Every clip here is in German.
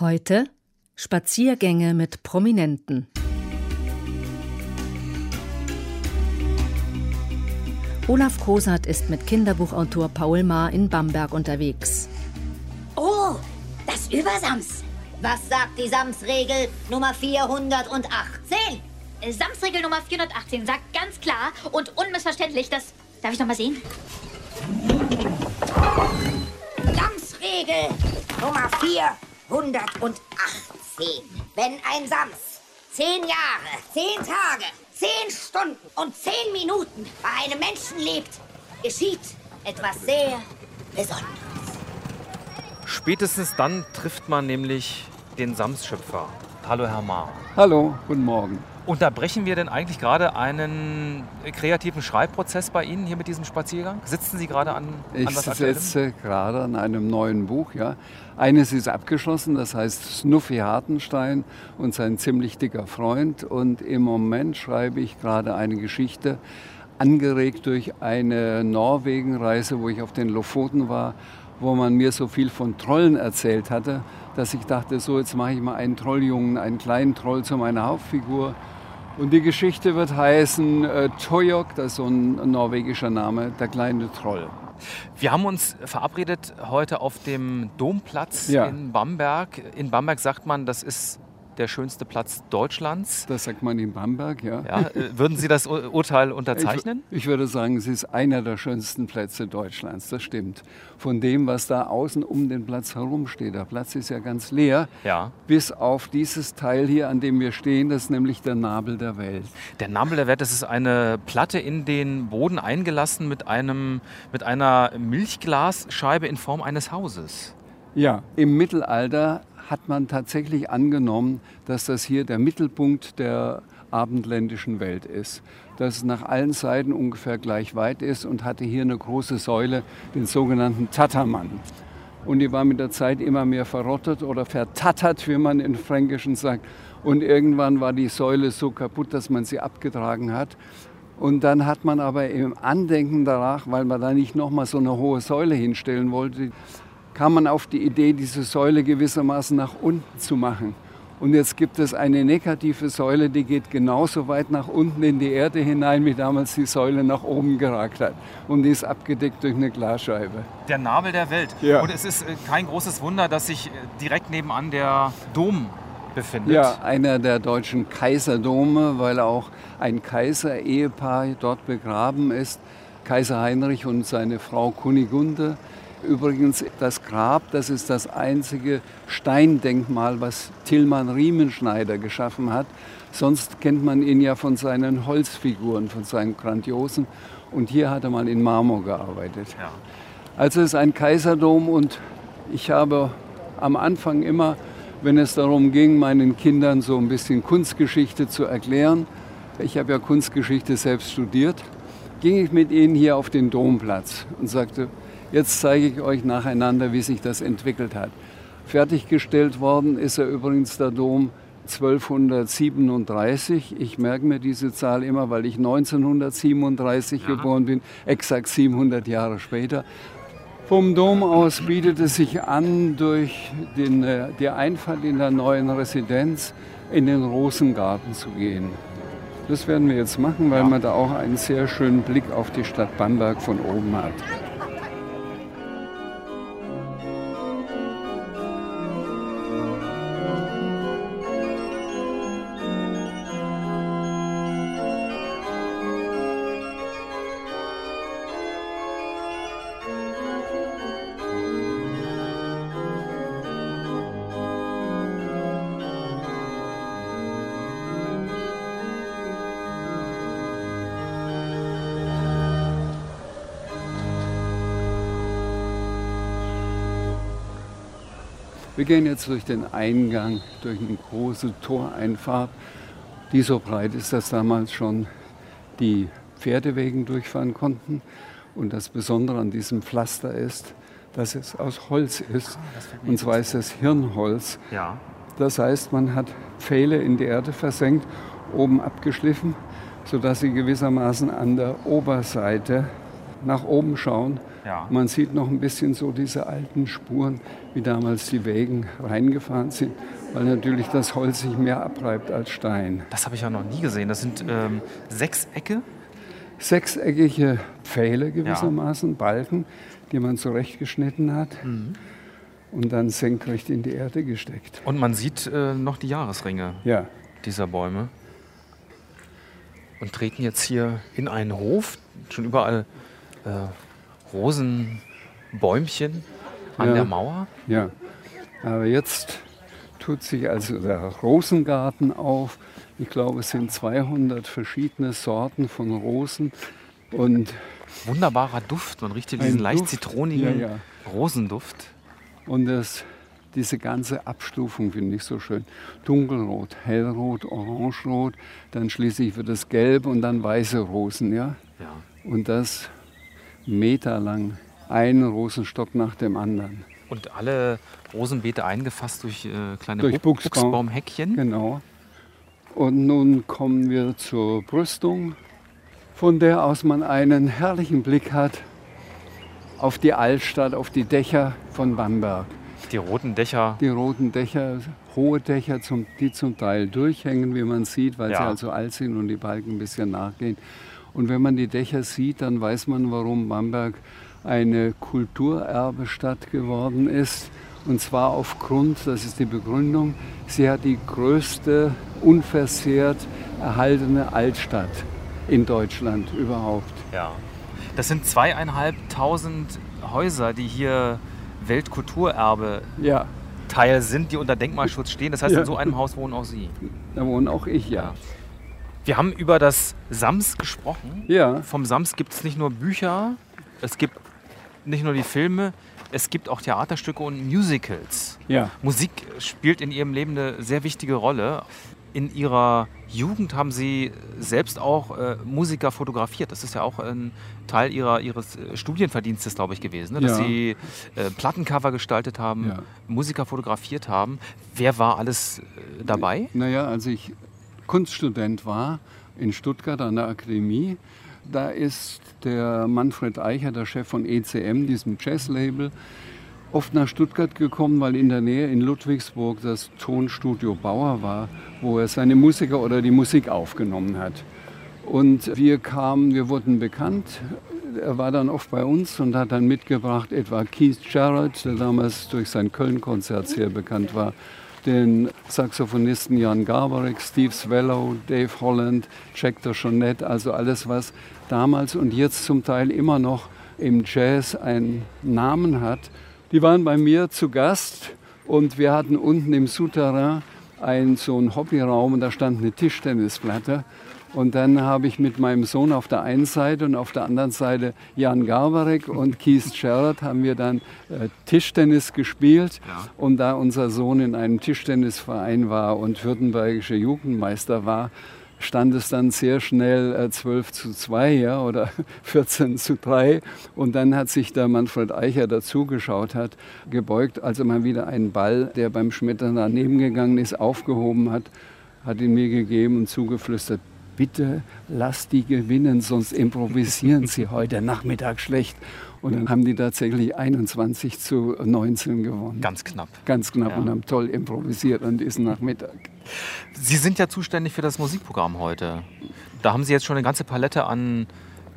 Heute Spaziergänge mit Prominenten. Olaf Kosat ist mit Kinderbuchautor Paul Maar in Bamberg unterwegs. Oh, das Übersams. Was sagt die Samsregel Nummer 418? Samsregel Nummer 418 sagt ganz klar und unmissverständlich, dass. Darf ich noch mal sehen? Samsregel Nummer 418. Wenn ein Sams zehn Jahre, zehn Tage, zehn Stunden und zehn Minuten bei einem Menschen lebt, geschieht etwas sehr Besonderes. Spätestens dann trifft man nämlich den Samsschöpfer. Hallo Herr Maar. Hallo, guten Morgen. Unterbrechen wir denn eigentlich gerade einen kreativen Schreibprozess bei Ihnen hier mit diesem Spaziergang? Sitzen Sie gerade an, ich an was Ich sitze gerade an einem neuen Buch. Ja. Eines ist abgeschlossen, das heißt Snuffy Hartenstein und sein ziemlich dicker Freund. Und im Moment schreibe ich gerade eine Geschichte, angeregt durch eine Norwegenreise, wo ich auf den Lofoten war, wo man mir so viel von Trollen erzählt hatte, dass ich dachte, so jetzt mache ich mal einen Trolljungen, einen kleinen Troll zu meiner Hauptfigur. Und die Geschichte wird heißen äh, Toyok, das ist so ein norwegischer Name, der kleine Troll. Wir haben uns verabredet heute auf dem Domplatz ja. in Bamberg. In Bamberg sagt man, das ist der schönste Platz Deutschlands. Das sagt man in Bamberg, ja. ja äh, würden Sie das Urteil unterzeichnen? Ich, ich, würde sagen, es ist einer der schönsten Plätze Deutschlands, das stimmt. Von dem, was da außen um den Platz herumsteht. Der Platz ist ja ganz leer, ja. bis auf dieses Teil hier, an dem wir stehen, das ist nämlich der Nabel der Welt. Der Nabel der Welt, das ist eine Platte in den Boden eingelassen mit, einem, mit einer Milchglasscheibe in Form eines Hauses. Ja, im Mittelalter hat man tatsächlich angenommen, dass das hier der Mittelpunkt der abendländischen Welt ist. Dass es nach allen Seiten ungefähr gleich weit ist und hatte hier eine große Säule, den sogenannten Tattermann. Und die war mit der Zeit immer mehr verrottet oder vertattert, wie man in Fränkischen sagt. Und irgendwann war die Säule so kaputt, dass man sie abgetragen hat. Und dann hat man aber im Andenken danach, weil man da nicht nochmal so eine hohe Säule hinstellen wollte, kam man auf die Idee, diese Säule gewissermaßen nach unten zu machen. Und jetzt gibt es eine negative Säule, die geht genauso weit nach unten in die Erde hinein, wie damals die Säule nach oben geragt hat. Und die ist abgedeckt durch eine Glasscheibe. Der Nabel der Welt. Ja. Und es ist äh, kein großes Wunder, dass sich äh, direkt nebenan der Dom befindet. Ja, einer der deutschen Kaiserdome, weil auch ein Kaiser-Ehepaar dort begraben ist. Kaiser Heinrich und seine Frau Kunigunde. Übrigens, das Grab, das ist das einzige Steindenkmal, was Tillmann Riemenschneider geschaffen hat. Sonst kennt man ihn ja von seinen Holzfiguren, von seinen grandiosen. Und hier hat er mal in Marmor gearbeitet. Ja. Also es ist ein Kaiserdom und ich habe am Anfang immer, wenn es darum ging, meinen Kindern so ein bisschen Kunstgeschichte zu erklären, ich habe ja Kunstgeschichte selbst studiert, ging ich mit ihnen hier auf den Domplatz und sagte, Jetzt zeige ich euch nacheinander, wie sich das entwickelt hat. Fertiggestellt worden ist er übrigens der Dom 1237. Ich merke mir diese Zahl immer, weil ich 1937 ja. geboren bin, exakt 700 Jahre später. Vom Dom aus bietet es sich an, durch den, äh, die Einfahrt in der neuen Residenz in den Rosengarten zu gehen. Das werden wir jetzt machen, weil ja. man da auch einen sehr schönen Blick auf die Stadt Bamberg von oben hat. Gehen jetzt durch den Eingang, durch eine große Toreinfahrt, die so breit ist, dass damals schon die Pferdewegen durchfahren konnten. Und das Besondere an diesem Pflaster ist, dass es aus Holz ist. Ah, Und zwar ist es Hirnholz. Ja. Das heißt, man hat Pfähle in die Erde versenkt, oben abgeschliffen, sodass sie gewissermaßen an der Oberseite nach oben schauen. Ja. Man sieht noch ein bisschen so diese alten Spuren, wie damals die Wägen reingefahren sind, weil natürlich das Holz sich mehr abreibt als Stein. Das habe ich ja noch nie gesehen. Das sind ähm, Sechsecke? Sechseckige Pfähle gewissermaßen, ja. Balken, die man zurechtgeschnitten hat. Mhm. Und dann senkrecht in die Erde gesteckt. Und man sieht äh, noch die Jahresringe ja. dieser Bäume. Und treten jetzt hier in einen Hof, schon überall äh, Rosenbäumchen an ja. der Mauer. Ja, aber jetzt tut sich also der Rosengarten auf. Ich glaube, es sind 200 verschiedene Sorten von Rosen. Und Wunderbarer Duft, man riecht hier diesen leicht Duft. zitronigen Ja, ja. Rosenduft. Und das, diese ganze Abstufung finde ich so schön. Dunkelrot, hellrot, orangerot, dann schließlich wird es gelb und dann weiße Rosen. Ja? Ja. Und das meterlang, ein Rosenstock nach dem anderen. Und alle Rosenbeete eingefasst durch äh, kleine Durch Bu- Buchsbaum. Buchsbaumhäckchen. Genau. Und nun kommen wir zur Brüstung, von der aus man einen herrlichen Blick hat auf die Altstadt, auf die Dächer von Bamberg. Die roten Dächer. Die roten Dächer, hohe Dächer, zum, die zum Teil durchhängen, wie man sieht, weil sie Ja. also alt sind und die Balken ein bisschen nachgehen. Und wenn man die Dächer sieht, dann weiß man, warum Bamberg eine Kulturerbestadt geworden ist. Und zwar aufgrund, das ist die Begründung, sie hat die größte unversehrt erhaltene Altstadt in Deutschland überhaupt. Ja. Das sind zweieinhalbtausend Häuser, die hier Weltkulturerbe Ja, Teil sind, die unter Denkmalschutz stehen. Das heißt, Ja. in so einem Haus wohnen auch Sie. da wohne auch ich, ja. Wir haben über das Sams gesprochen. Ja, Vom Sams gibt es nicht nur Bücher, es gibt nicht nur die Filme, es gibt auch Theaterstücke und Musicals. ja. Musik spielt in Ihrem Leben eine sehr wichtige Rolle. In Ihrer Jugend haben Sie selbst auch äh, Musiker fotografiert. Das ist ja auch ein Teil Ihrer, Ihres äh, Studienverdienstes, glaube ich, gewesen. Ne? Dass Ja. Sie äh, Plattencover gestaltet haben, Ja. Musiker fotografiert haben. Wer war alles äh, dabei? Naja, als ich Kunststudent war in Stuttgart an der Akademie, da ist der Manfred Eicher, der Chef von ECM, diesem Jazzlabel, oft nach Stuttgart gekommen, weil in der Nähe in Ludwigsburg das Tonstudio Bauer war, wo er seine Musiker oder die Musik aufgenommen hat. Und wir kamen, wir wurden bekannt. Er war dann oft bei uns und hat dann mitgebracht etwa Keith Jarrett, der damals durch sein Köln-Konzert sehr bekannt war, den Saxophonisten Jan Garbarek, Steve Swallow, Dave Holland, Jack DeJohnette, also alles, was damals und jetzt zum Teil immer noch im Jazz einen Namen hat. Die waren bei mir zu Gast und wir hatten unten im Souterrain einen, so einen Hobbyraum und da stand eine Tischtennisplatte. Und dann habe ich mit meinem Sohn auf der einen Seite und auf der anderen Seite Jan Garbarek und Keith Jarrett haben wir dann äh, Tischtennis gespielt. Ja. Und da unser Sohn in einem Tischtennisverein war und württembergischer Jugendmeister war, stand es dann sehr schnell äh, 12 zu 2 ja, oder 14 zu 3. Und dann hat sich der Manfred Eicher dazugeschaut, hat gebeugt, als er mal wieder einen Ball, der beim Schmettern daneben gegangen ist, aufgehoben hat, hat ihn mir gegeben und zugeflüstert, bitte lass die gewinnen, sonst improvisieren sie heute Nachmittag schlecht. Und dann haben die tatsächlich 21 zu 19 gewonnen. Ganz knapp. Ganz knapp Ja. und haben toll improvisiert an diesem Nachmittag. Sie sind ja zuständig für das Musikprogramm heute. Da haben Sie jetzt schon eine ganze Palette an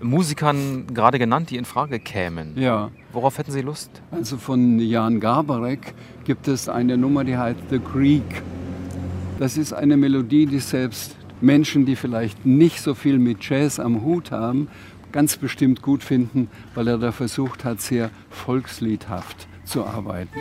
Musikern gerade genannt, die in Frage kämen. Ja, Worauf hätten Sie Lust? also von Jan Garbarek gibt es eine Nummer, die heißt The Creek. Das ist eine Melodie, die selbst Menschen, die vielleicht nicht so viel mit Jazz am Hut haben, ganz bestimmt gut finden, weil er da versucht hat, sehr volksliedhaft zu arbeiten.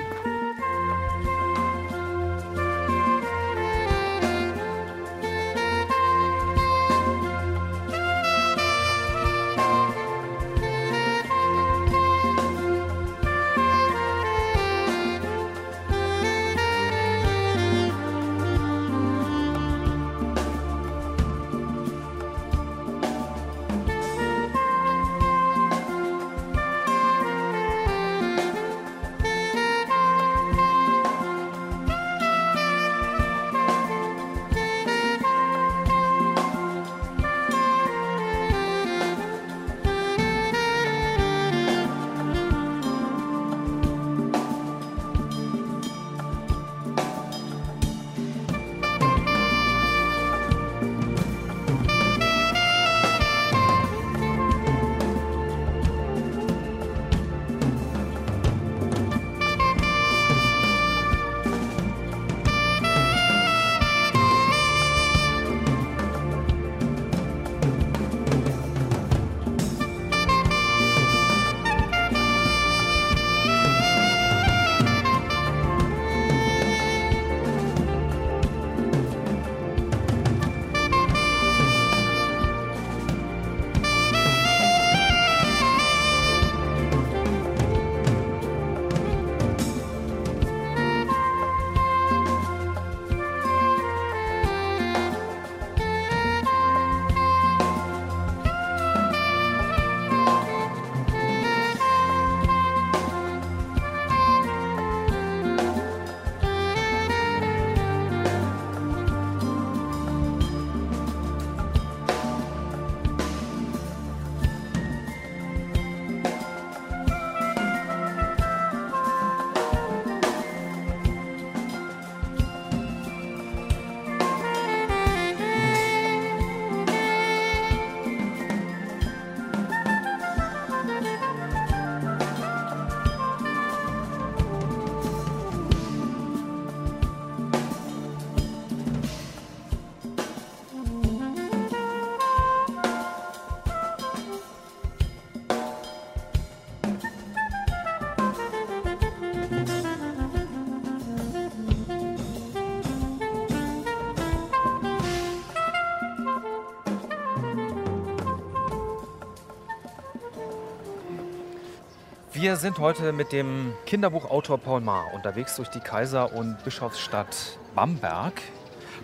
Wir sind heute mit dem Kinderbuchautor Paul Maar unterwegs durch die Kaiser- und Bischofsstadt Bamberg.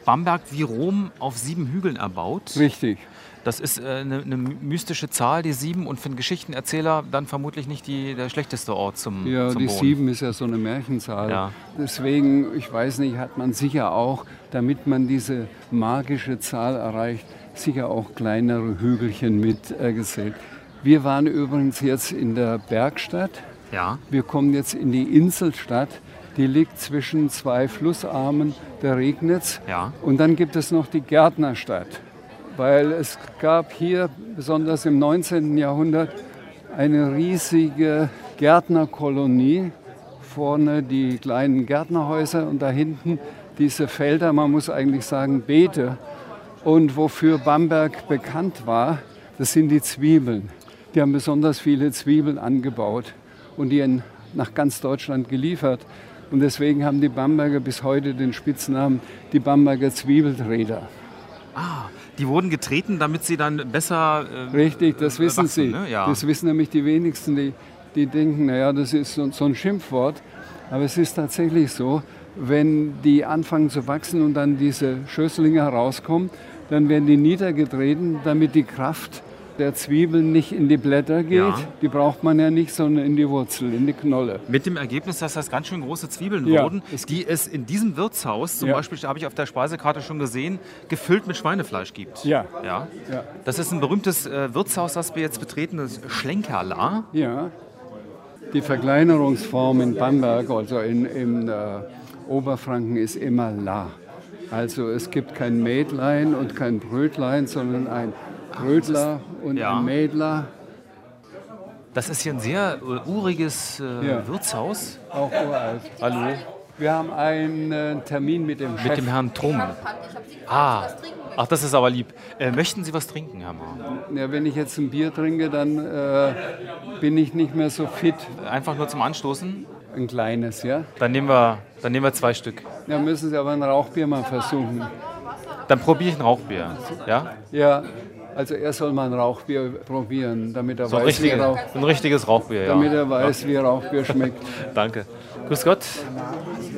Bamberg wie Rom auf sieben Hügeln erbaut. Richtig. Das ist äh, eine, eine mystische Zahl, die sieben, und für einen Geschichtenerzähler dann vermutlich nicht die, der schlechteste Ort zum, Ja, zum die Wohnen. sieben ist ja so eine Märchenzahl. Ja. Deswegen, ich weiß nicht, hat man sicher auch, damit man diese magische Zahl erreicht, sicher auch kleinere Hügelchen mit äh. Wir waren übrigens jetzt in der Bergstadt. Ja. Wir kommen jetzt in die Inselstadt. Die liegt zwischen zwei Flussarmen der Regnitz. Ja. Und dann gibt es noch die Gärtnerstadt. Weil es gab hier, besonders im 19. Jahrhundert, eine riesige Gärtnerkolonie. Vorne die kleinen Gärtnerhäuser und da hinten diese Felder, man muss eigentlich sagen Beete. Und wofür Bamberg bekannt war, das sind die Zwiebeln. Die haben besonders viele Zwiebeln angebaut und die nach ganz Deutschland geliefert. Und deswegen haben die Bamberger bis heute den Spitznamen die Bamberger Zwiebeldreher. Die wurden getreten, damit sie dann besser. Äh, Richtig, das äh, wissen wachsen, Sie. Ne? Ja. Das wissen nämlich die wenigsten, die, die denken, naja, das ist so, so ein Schimpfwort. Aber es ist tatsächlich so, wenn die anfangen zu wachsen und dann diese Schösslinge herauskommen, dann werden die niedergetreten, damit die Kraft der Zwiebeln nicht in die Blätter geht. Ja. Die braucht man ja nicht, sondern in die Wurzel, in die Knolle. Mit dem Ergebnis, dass das ganz schön große Zwiebeln Ja, wurden, es- die es in diesem Wirtshaus, zum Ja. Beispiel habe ich auf der Speisekarte schon gesehen, gefüllt mit Schweinefleisch gibt. Ja. ja. Ja. Das ist ein berühmtes äh, Wirtshaus, das wir jetzt betreten, das Schlenkerla. Ja. Die Verkleinerungsform in Bamberg, also in, in äh, Oberfranken, ist immer La. Also es gibt kein Mädlein und kein Brötlein, sondern ein Brötler und Ja. ein Mädler. Das ist hier ein sehr äh, uriges äh, Ja. Wirtshaus. Auch uralt. Hallo. Wir haben einen äh, Termin mit dem Chef. Mit dem Herrn Trumm. Ah, ach, das ist aber lieb. Äh, möchten Sie was trinken, Herr Mahr? ja, wenn ich jetzt ein Bier trinke, dann äh, bin ich nicht mehr so fit. Einfach nur zum Anstoßen? Ein kleines, ja? Dann nehmen wir, dann nehmen wir zwei Stück. Da müssen Sie aber ein Rauchbier mal versuchen. Dann probiere ich ein Rauchbier. Ja? Ja, also er soll mal ein Rauchbier probieren, damit er So weiß, wie richtige, Rauch, ein richtiges Rauchbier, ja. damit er weiß, wie Rauchbier schmeckt. Danke. Grüß Gott.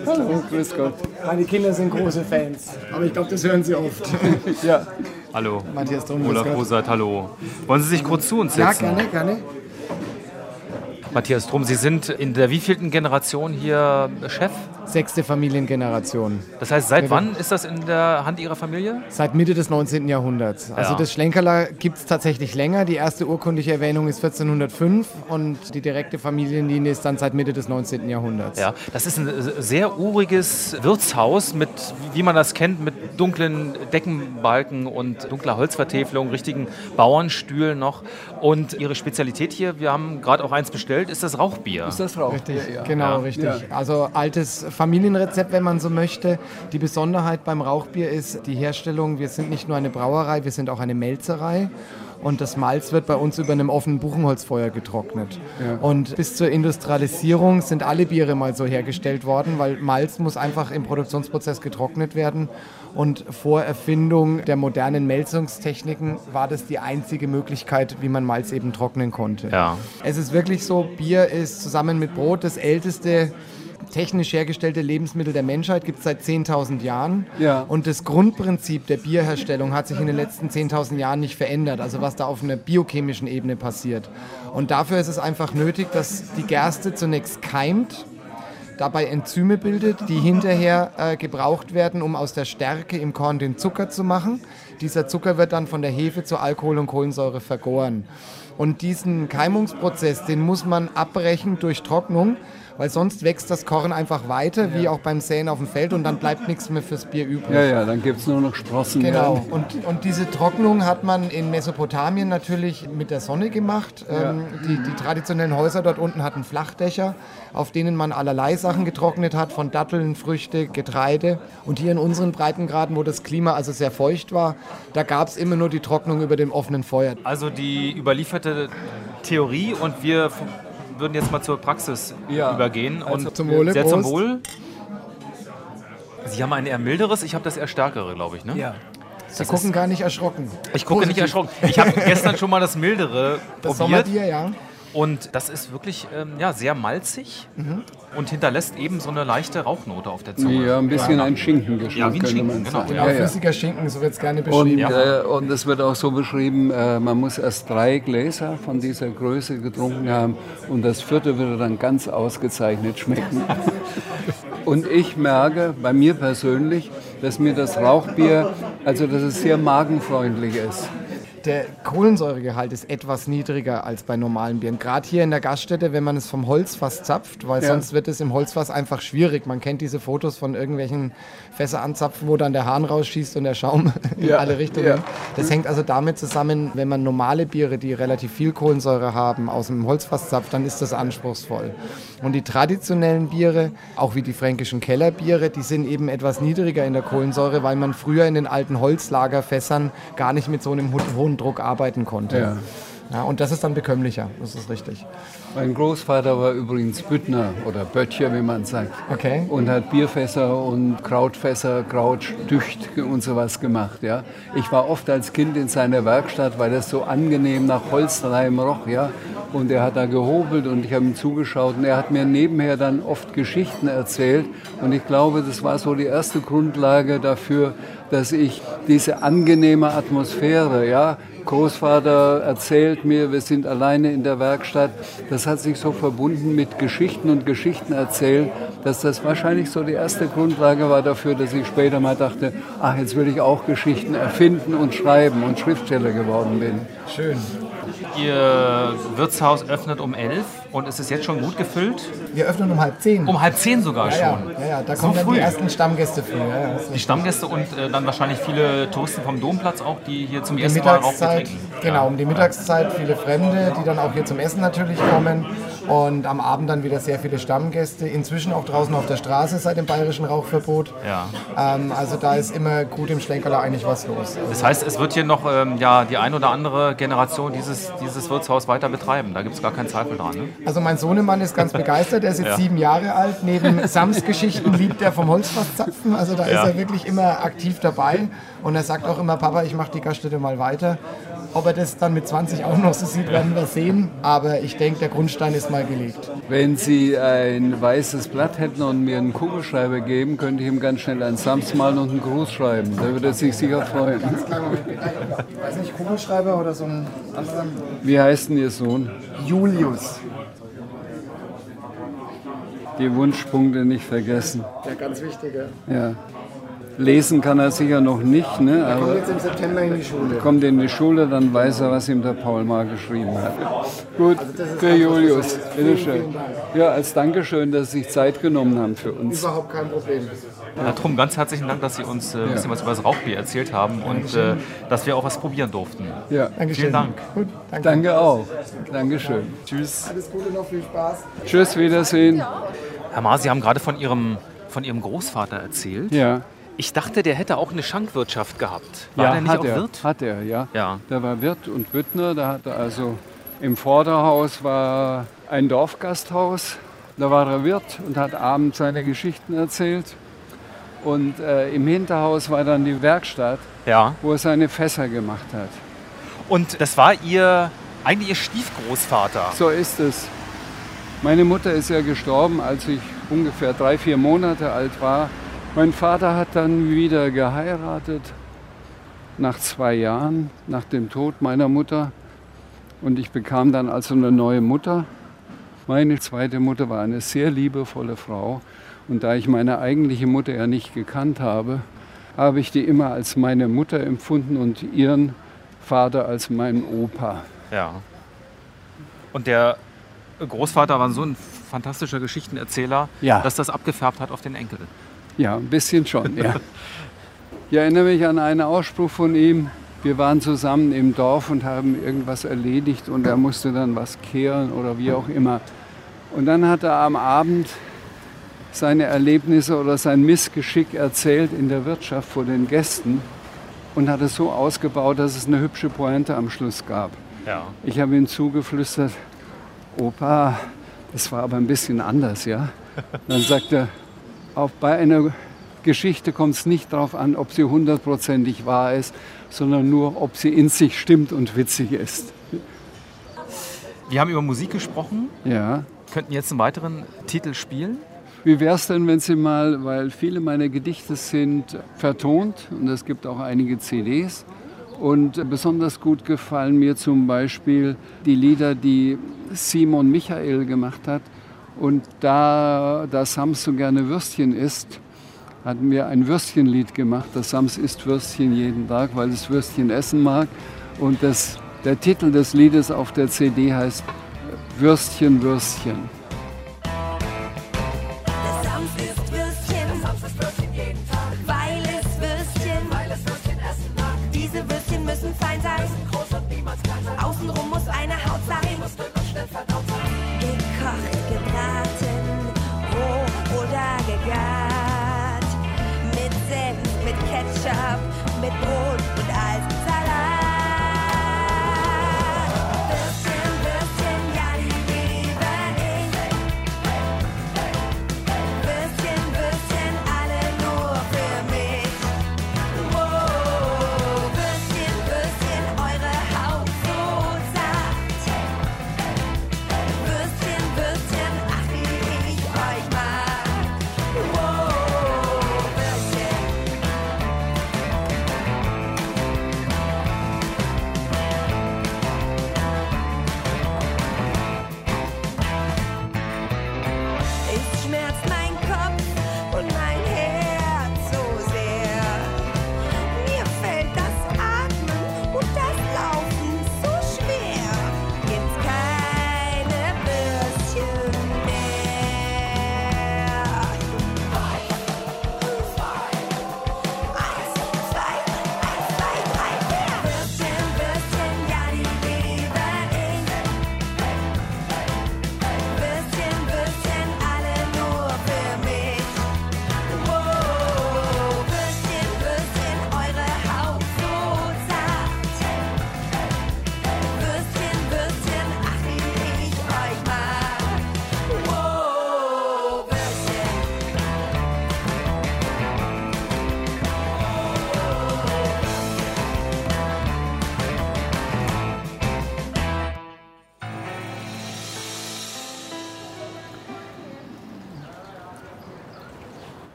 Hallo, grüß Gott. Meine Kinder sind große Fans, aber ich glaube, das hören sie oft. Ja, Hallo. Matthias Drum, Olaf. Rosat, hallo. Wollen Sie sich kurz zu uns Ja, setzen? gerne, gerne. Matthias Drum, Sie sind in der wievielten Generation hier Chef? Sechste Familiengeneration. Das heißt, seit wann ist das in der Hand Ihrer Familie? Seit Mitte des 19. Jahrhunderts. Also Ja. das Schlenkerler gibt es tatsächlich länger. Die erste urkundliche Erwähnung ist 1405 und die direkte Familienlinie ist dann seit Mitte des 19. Jahrhunderts. Ja, das ist ein sehr uriges Wirtshaus mit, wie man das kennt, mit dunklen Deckenbalken und dunkler Holzvertäfelung, richtigen Bauernstühlen noch. Und Ihre Spezialität hier, wir haben gerade auch eins bestellt, ist das Rauchbier. ist das Rauchbier? Richtig, Ja. genau, Ja. richtig. Ja. Also altes Familienrezept, wenn man so möchte. Die Besonderheit beim Rauchbier ist die Herstellung. Wir sind nicht nur eine Brauerei, wir sind auch eine Melzerei. Und das Malz wird bei uns über einem offenen Buchenholzfeuer getrocknet. Und bis zur Industrialisierung sind alle Biere mal so hergestellt worden, weil Malz muss einfach im Produktionsprozess getrocknet werden. Und vor Erfindung der modernen Melzungstechniken war das die einzige Möglichkeit, wie man Malz eben trocknen konnte. Ja. Es ist wirklich so, Bier ist zusammen mit Brot das älteste technisch hergestellte Lebensmittel der Menschheit, gibt es seit 10.000 Jahren. Ja. Und das Grundprinzip der Bierherstellung hat sich in den letzten 10.000 Jahren nicht verändert, also was da auf einer biochemischen Ebene passiert. Und dafür ist es einfach nötig, dass die Gerste zunächst keimt, dabei Enzyme bildet, die hinterher äh, gebraucht werden, um aus der Stärke im Korn den Zucker zu machen. Dieser Zucker wird dann von der Hefe zu Alkohol und Kohlensäure vergoren. Und diesen Keimungsprozess, den muss man abbrechen durch Trocknung, weil sonst wächst das Korn einfach weiter, wie auch beim Säen auf dem Feld, und dann bleibt nichts mehr fürs Bier übrig. Ja, ja, dann gibt es nur noch Sprossen. Genau. Und, und diese Trocknung hat man in Mesopotamien natürlich mit der Sonne gemacht. Ähm, die, die traditionellen Häuser dort unten hatten Flachdächer, auf denen man allerlei Sachen getrocknet hat, von Datteln, Früchte, Getreide. Und hier in unseren Breitengraden, wo das Klima also sehr feucht war, da gab es immer nur die Trocknung über dem offenen Feuer. Also die überlieferte Theorie und wir würden jetzt mal zur Praxis Ja. übergehen. Also und zum Wohle, Sehr zum. Wohl. Sie haben ein eher milderes, ich habe das eher stärkere, glaube ich. Ne? Ja. Sie gucken gar nicht erschrocken. Ich gucke nicht Positiv. erschrocken. Ich habe gestern schon mal das mildere Das probiert. Sommerbier, ja. Und das ist wirklich ähm, ja, sehr malzig Mhm. und hinterlässt eben so eine leichte Rauchnote auf der Zunge. Ja, ein bisschen ein Schinkengeschmack, Ja, wie ein könnte Schinken, man genau. sagen. Genau, Ja, ja. flüssiger Schinken, so wird es gerne Und, beschrieben. äh, und es wird auch so beschrieben, äh, man muss erst drei Gläser von dieser Größe getrunken haben und das vierte würde dann ganz ausgezeichnet schmecken. Und ich merke bei mir persönlich, dass mir das Rauchbier, also dass es sehr magenfreundlich ist. Der Kohlensäuregehalt ist etwas niedriger als bei normalen Bieren. Gerade hier in der Gaststätte, wenn man es vom Holzfass zapft, weil Ja. sonst wird es im Holzfass einfach schwierig. Man kennt diese Fotos von irgendwelchen Fässer anzapfen, wo dann der Hahn rausschießt und der Schaum in Ja, alle Richtungen. ja. Das hängt also damit zusammen, wenn man normale Biere, die relativ viel Kohlensäure haben, aus dem Holzfass zapft, dann ist das anspruchsvoll. Und die traditionellen Biere, auch wie die fränkischen Kellerbiere, die sind eben etwas niedriger in der Kohlensäure, weil man früher in den alten Holzlagerfässern gar nicht mit so einem ho- hohen Druck arbeiten konnte. Ja. Ja, und das ist dann bekömmlicher, das ist richtig. Mein Großvater war übrigens Büttner oder Böttcher, wie man sagt. Okay. Und hat Bierfässer und Krautfässer, Krautdücht und sowas gemacht. Ja. Ich war oft als Kind in seiner Werkstatt, weil das so angenehm nach Holzleim roch. Ja. Und er hat da gehobelt und ich habe ihm zugeschaut. Und er hat mir nebenher dann oft Geschichten erzählt. Und ich glaube, das war so die erste Grundlage dafür, dass ich diese angenehme Atmosphäre, ja, Großvater erzählt mir, wir sind alleine in der Werkstatt. Das hat sich so verbunden mit Geschichten und Geschichten erzählen, dass das wahrscheinlich so die erste Grundlage war dafür, dass ich später mal dachte, ach, jetzt will ich auch Geschichten erfinden und schreiben und Schriftsteller geworden bin. Schön. Ihr Wirtshaus öffnet um 11 und es ist jetzt schon gut gefüllt. Wir öffnen um halb zehn. Um halb zehn sogar ja, schon. ja, ja, da So kommen dann früh. die ersten Stammgäste früh. Die Stammgäste und äh, dann wahrscheinlich viele Touristen vom Domplatz auch, die hier zum die ersten Mal trinken. genau, um die Mittagszeit viele Fremde, die dann auch hier zum Essen natürlich kommen. Und am Abend dann wieder sehr viele Stammgäste. Inzwischen auch draußen auf der Straße seit dem bayerischen Rauchverbot. Ja. Ähm, also da ist immer gut im Schlenkerler eigentlich was los. Also, Das heißt, es wird hier noch ähm, ja, die ein oder andere Generation dieses, dieses Wirtshaus weiter betreiben. Da gibt es gar keinen Zweifel dran. Ne? also mein Sohnemann ist ganz begeistert, der ist jetzt Ja. sieben Jahre alt. Neben Sams Geschichten liebt er vom Holzfass zapfen. Also da Ja. ist er wirklich immer aktiv dabei. Und er sagt auch immer, Papa, ich mache die Gaststätte mal weiter. Ob er das dann mit 20 auch noch so sieht, werden wir sehen. Aber ich denke, der Grundstein ist mal gelegt. Wenn Sie ein weißes Blatt hätten und mir einen Kugelschreiber geben, könnte ich ihm ganz schnell einen Sams malen und einen Gruß schreiben. Da würde er sich sicher freuen. Weiß nicht, Kugelschreiber oder so ein anderer? Wie heißt denn Ihr Sohn? Julius. Die Wunschpunkte nicht vergessen. Der ganz wichtige. Ja. Lesen kann er sicher noch nicht, ne? Kommt aber jetzt im September in die Schule. kommt in die Schule, dann weiß er, was ihm der Paul mal geschrieben hat. Gut, für Julius, bitteschön. Ja, als Dankeschön, dass Sie sich Zeit genommen haben für uns. Überhaupt kein Problem. Herr Trum, ganz herzlichen Dank, dass Sie uns äh, ein bisschen was über das Rauchbier erzählt haben und äh, dass wir auch was probieren durften. Ja, Dankeschön. Vielen Dank. Gut, danke. danke auch. Dankeschön. Tschüss. Alles Gute noch, viel Spaß. Tschüss, Wiedersehen. Herr Maar, Sie haben gerade von Ihrem, von Ihrem Großvater erzählt. Ja, Ich dachte, der hätte auch eine Schankwirtschaft gehabt. War ja der nicht hat auch er. Wirt? Hat er, ja. Ja. Der war Wirt und Büttner. Da hat er also im Vorderhaus war ein Dorfgasthaus. Da war er Wirt und hat abends seine Geschichten erzählt. Und äh, im Hinterhaus war dann die Werkstatt, Ja. wo er seine Fässer gemacht hat. Und das war Ihr, eigentlich Ihr Stiefgroßvater. So ist es. Meine Mutter ist ja gestorben, als ich ungefähr drei, vier Monate alt war. Mein Vater hat dann wieder geheiratet, nach zwei Jahren, nach dem Tod meiner Mutter. Und ich bekam dann also eine neue Mutter. Meine zweite Mutter war eine sehr liebevolle Frau. Und da ich meine eigentliche Mutter ja nicht gekannt habe, habe ich die immer als meine Mutter empfunden und ihren Vater als meinen Opa. Ja. Und der Großvater war so ein fantastischer Geschichtenerzähler, Ja. dass das abgefärbt hat auf den Enkel. Ja, ein bisschen schon, ja. Ich erinnere mich an einen Ausspruch von ihm. Wir waren zusammen im Dorf und haben irgendwas erledigt und er musste dann was kehren oder wie auch immer. Und dann hat er am Abend seine Erlebnisse oder sein Missgeschick erzählt in der Wirtschaft vor den Gästen und hat es so ausgebaut, dass es eine hübsche Pointe am Schluss gab. Ja. Ich habe ihm zugeflüstert, Opa, das war aber ein bisschen anders, ja. Dann sagt er, auch bei einer Geschichte kommt es nicht darauf an, ob sie hundertprozentig wahr ist, sondern nur, ob sie in sich stimmt und witzig ist. Wir haben über Musik gesprochen. Ja. Könnten jetzt einen weiteren Titel spielen? Wie wäre es denn, wenn Sie mal, weil viele meiner Gedichte sind vertont und es gibt auch einige CDs. Und besonders gut gefallen mir zum Beispiel die Lieder, die Simon Michael gemacht hat. Und da, Sams so gerne Würstchen isst, hatten wir ein Würstchenlied gemacht. Das Sams isst Würstchen jeden Tag, weil es Würstchen essen mag. Und das, der Titel des Liedes auf der CD heißt Würstchen, Würstchen.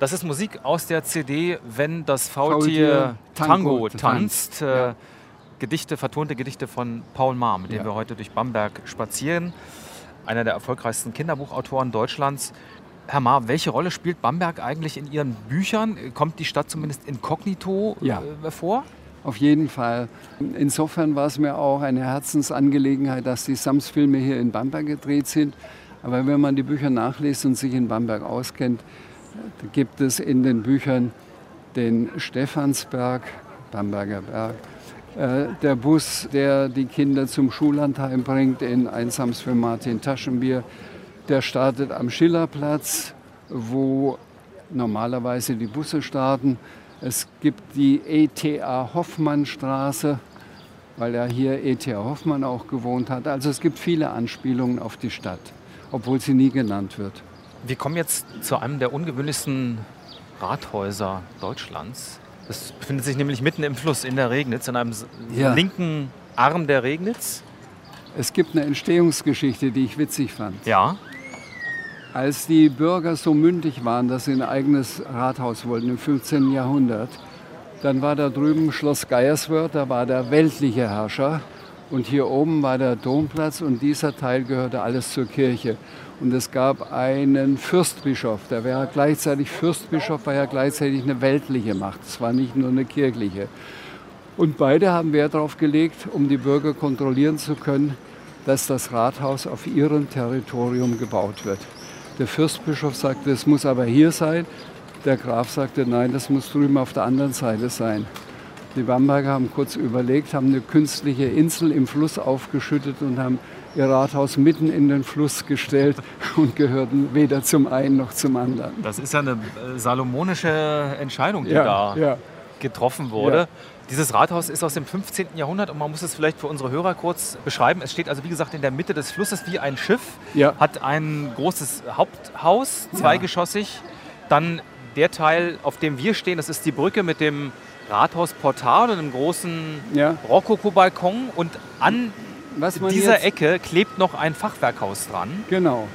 Das ist Musik aus der CD Wenn das Faultier Faultier Tango, Tango tanzt. tanzt, Äh, ja. Gedichte, vertonte Gedichte von Paul Maar, mit dem Ja. wir heute durch Bamberg spazieren. Einer der erfolgreichsten Kinderbuchautoren Deutschlands. Herr Maar, welche Rolle spielt Bamberg eigentlich in Ihren Büchern? Kommt die Stadt zumindest inkognito Ja. äh, vor? Auf jeden Fall. Insofern war es mir auch eine Herzensangelegenheit, dass die Sams-Filme hier in Bamberg gedreht sind. Aber wenn man die Bücher nachliest und sich in Bamberg auskennt, gibt es in den Büchern den Stephansberg, Bamberger Berg, äh, der Bus, der die Kinder zum Schullandheim bringt, in ein Sams-Film Martin Taschenbier. Der startet am Schillerplatz, wo normalerweise die Busse starten. Es gibt die ETA Hoffmannstraße, weil ja hier ETA Hoffmann auch gewohnt hat. Also es gibt viele Anspielungen auf die Stadt, obwohl sie nie genannt wird. Wir kommen jetzt zu einem der ungewöhnlichsten Rathäuser Deutschlands. Das befindet sich nämlich mitten im Fluss in der Regnitz, in einem Ja. linken Arm der Regnitz. Es gibt eine Entstehungsgeschichte, die ich witzig fand. Ja, Als die Bürger so mündig waren, dass sie ein eigenes Rathaus wollten im 15. Jahrhundert, dann war da drüben Schloss Geierswörth, da war der weltliche Herrscher. Und hier oben war der Domplatz und dieser Teil gehörte alles zur Kirche. Und es gab einen Fürstbischof, der war gleichzeitig Fürstbischof, war ja gleichzeitig eine weltliche Macht. Es war nicht nur eine kirchliche. Und beide haben Wert darauf gelegt, um die Bürger kontrollieren zu können, dass das Rathaus auf ihrem Territorium gebaut wird. Der Fürstbischof sagte, es muss aber hier sein. Der Graf sagte, nein, das muss drüben auf der anderen Seite sein. Die Bamberger haben kurz überlegt, haben eine künstliche Insel im Fluss aufgeschüttet und haben ihr Rathaus mitten in den Fluss gestellt und gehörten weder zum einen noch zum anderen. das ist ja eine äh, salomonische Entscheidung, die da ja. getroffen wurde. Ja. Dieses Rathaus ist aus dem 15. Jahrhundert und man muss es vielleicht für unsere Hörer kurz beschreiben. Es steht also, wie gesagt, in der Mitte des Flusses wie ein Schiff, Ja. hat ein großes Haupthaus, zweigeschossig. Dann der Teil, auf dem wir stehen, das ist die Brücke mit dem Rathausportal und einem großen Ja. Rokoko-Balkon. Und an was in man dieser Ecke klebt noch ein Fachwerkhaus dran. Genau,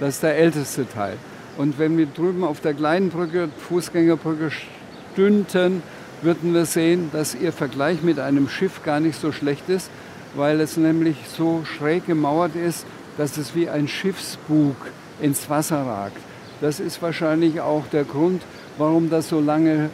das ist der älteste Teil. Und wenn wir drüben auf der kleinen Brücke, Fußgängerbrücke stünden, würden wir sehen, dass ihr Vergleich mit einem Schiff gar nicht so schlecht ist, weil es nämlich so schräg gemauert ist, dass es wie ein Schiffsbug ins Wasser ragt. Das ist wahrscheinlich auch der Grund, warum das so lange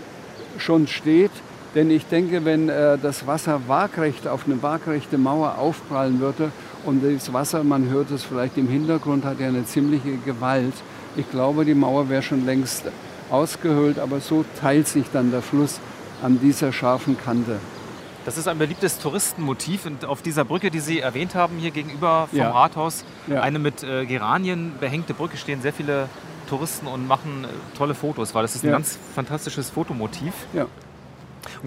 schon steht. Denn ich denke, wenn äh, das Wasser waagrecht auf eine waagrechte Mauer aufprallen würde und das Wasser, man hört es vielleicht im Hintergrund, hat ja eine ziemliche Gewalt. Ich glaube, die Mauer wäre schon längst ausgehöhlt, aber so teilt sich dann der Fluss an dieser scharfen Kante. Das ist ein beliebtes Touristenmotiv und auf dieser Brücke, die Sie erwähnt haben, hier gegenüber vom Ja. Rathaus, Ja. eine mit äh, Geranien behängte Brücke, stehen sehr viele Touristen und machen äh, tolle Fotos, weil das ist ein Ja. ganz fantastisches Fotomotiv. Ja, Und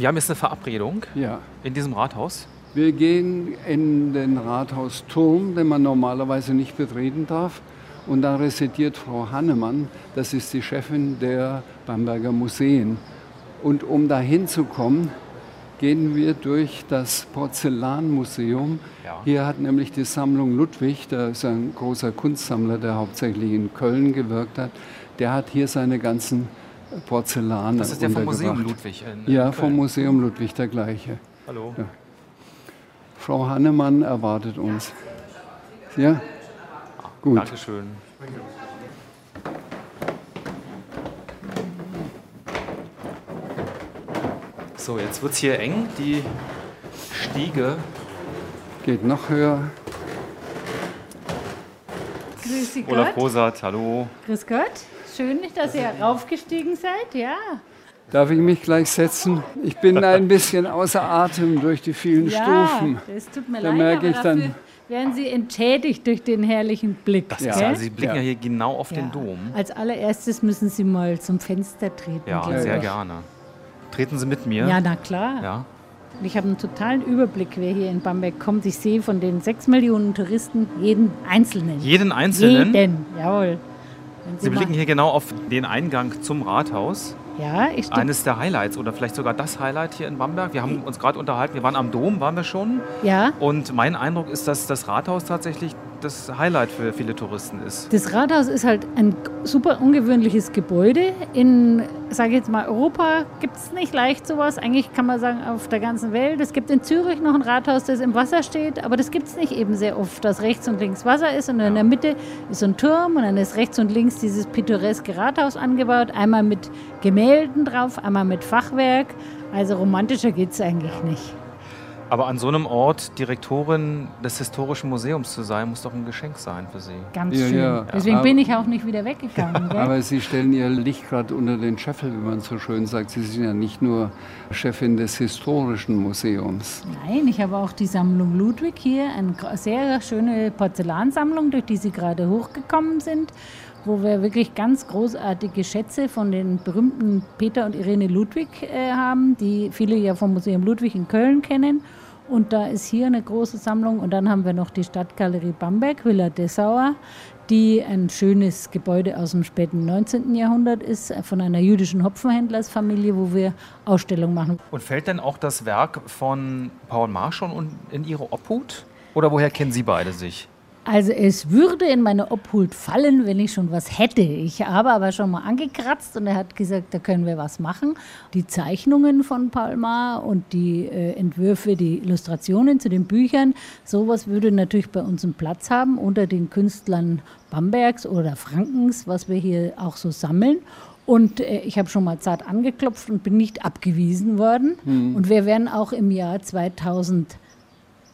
wir haben jetzt eine Verabredung ja. in diesem Rathaus. Wir gehen in den Rathausturm, den man normalerweise nicht betreten darf. Und da residiert Frau Hannemann, das ist die Chefin der Bamberger Museen. Und um da hinzukommen, gehen wir durch das Porzellanmuseum. Ja. Hier hat nämlich die Sammlung Ludwig, der ist ein großer Kunstsammler, der hauptsächlich in Köln gewirkt hat, der hat hier seine ganzen Porzellane Das ist der vom. Museum Ludwig. In, in Ja, Köln. vom Museum Ludwig der gleiche. Hallo. Frau Hannemann erwartet uns. Ja? Gut. Dankeschön. So, jetzt wird es hier eng. Die Stiege. Geht noch höher. Grüß Sie Olaf Gott. Rosat, hallo. Grüß Gott. Schön, dass ihr raufgestiegen seid, ja. Darf ich mich gleich setzen? Ich bin ein bisschen außer Atem durch die vielen ja, Stufen. das tut mir Da leid, merke aber ich dann- dafür werden Sie entschädigt durch den herrlichen Blick. Das ist ja, also Sie blicken ja, Ja. hier genau auf den Ja. Dom. Als allererstes müssen Sie mal zum Fenster treten. Ja, sehr ich. gerne. Treten Sie mit mir. Ja, na klar. Ja. Ich habe einen totalen Überblick, wer hier in Bamberg kommt. Ich sehe von den sechs Millionen Touristen jeden Einzelnen. Jeden einzelnen. Jeden, jawohl. Sie mal- blicken hier genau auf den Eingang zum Rathaus. Ja, ich. Eines der Highlights oder vielleicht sogar das Highlight hier in Bamberg. Wir haben uns gerade unterhalten, wir waren am Dom, waren wir schon. Ja, Und mein Eindruck ist, dass das Rathaus tatsächlich das Highlight für viele Touristen ist. Das Rathaus ist halt ein super ungewöhnliches Gebäude. In, sage ich jetzt mal, Europa gibt es nicht leicht sowas. Eigentlich kann man sagen, auf der ganzen Welt. Es gibt in Zürich noch ein Rathaus, das im Wasser steht, aber das gibt es nicht eben sehr oft, dass rechts und links Wasser ist und in der Mitte ist so ein Turm und dann ist rechts und links dieses pittoreske Rathaus angebaut. Einmal mit Gemälden drauf, einmal mit Fachwerk. Also romantischer geht es eigentlich nicht. Aber an so einem Ort Direktorin des Historischen Museums zu sein, muss doch ein Geschenk sein für Sie. Ganz Ja, schön. ja. Deswegen Aber- bin ich auch nicht wieder weggegangen. Gell? Aber Sie stellen Ihr Licht gerade unter den Scheffel, wie man so schön sagt. Sie sind ja nicht nur Chefin des Historischen Museums. Nein, ich habe auch die Sammlung Ludwig hier, eine sehr schöne Porzellansammlung, durch die Sie gerade hochgekommen sind, wo wir wirklich ganz großartige Schätze von den berühmten Peter und Irene Ludwig äh, haben, die viele ja vom Museum Ludwig in Köln kennen. Und da ist hier eine große Sammlung. Und dann haben wir noch die Stadtgalerie Bamberg, Villa Dessauer, die ein schönes Gebäude aus dem späten 19. Jahrhundert ist, von einer jüdischen Hopfenhändlersfamilie, wo wir Ausstellungen machen. Und fällt denn auch das Werk von Paul Maar schon un- in Ihre Obhut? Oder woher kennen Sie beide sich? Also es würde in meine Obhut fallen, wenn ich schon was hätte. Ich habe aber schon mal angekratzt und er hat gesagt, da können wir was machen. Die Zeichnungen von Palma und die äh, Entwürfe, die Illustrationen zu den Büchern, sowas würde natürlich bei uns einen Platz haben unter den Künstlern Bambergs oder Frankens, was wir hier auch so sammeln. Und äh, ich habe schon mal zart angeklopft und bin nicht abgewiesen worden. Und wir werden auch im Jahr 2000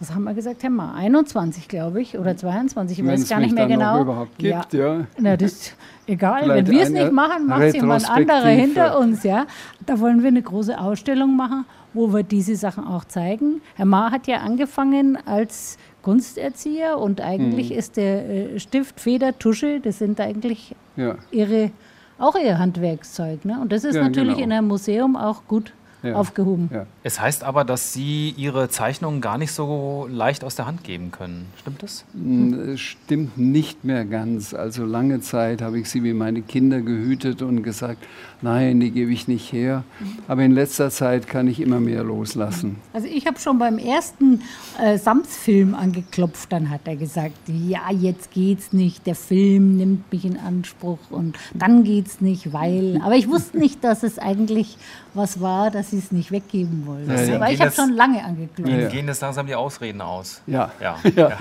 was haben wir gesagt, Herr Ma? 21, glaube ich, oder 22, ich weiß gar nicht mehr genau. überhaupt gibt, ja. Na, das ist egal. Vielleicht Wenn wir es nicht machen, macht es jemand anderer Retrospektive. hinter uns. Ja? Da wollen wir eine große Ausstellung machen, wo wir diese Sachen auch zeigen. Herr Ma hat ja angefangen als Kunsterzieher und eigentlich Hm. ist der äh, Stift, Feder, Tusche, das sind eigentlich Ja. ihre, auch ihr Handwerkszeug. Ne? Und das ist Ja, natürlich genau. in einem Museum auch gut Ja. aufgehoben. Ja. Es heißt aber, dass Sie Ihre Zeichnungen gar nicht so leicht aus der Hand geben können. Stimmt das? Es stimmt nicht mehr ganz. Also lange Zeit habe ich sie wie meine Kinder gehütet und gesagt, nein, die gebe ich nicht her. Aber in letzter Zeit kann ich immer mehr loslassen. Also ich habe schon beim ersten äh, Sams-Film angeklopft, dann hat er gesagt, ja, jetzt geht's nicht, der Film nimmt mich in Anspruch und dann geht's nicht, weil. Aber ich wusste nicht, dass es eigentlich was war, dass sie es nicht weggeben wollten. Ja, ja. Aber ich habe das- schon lange angeklopft. Ihnen gehen jetzt langsam die Ausreden aus. Ja. Ja. Ja.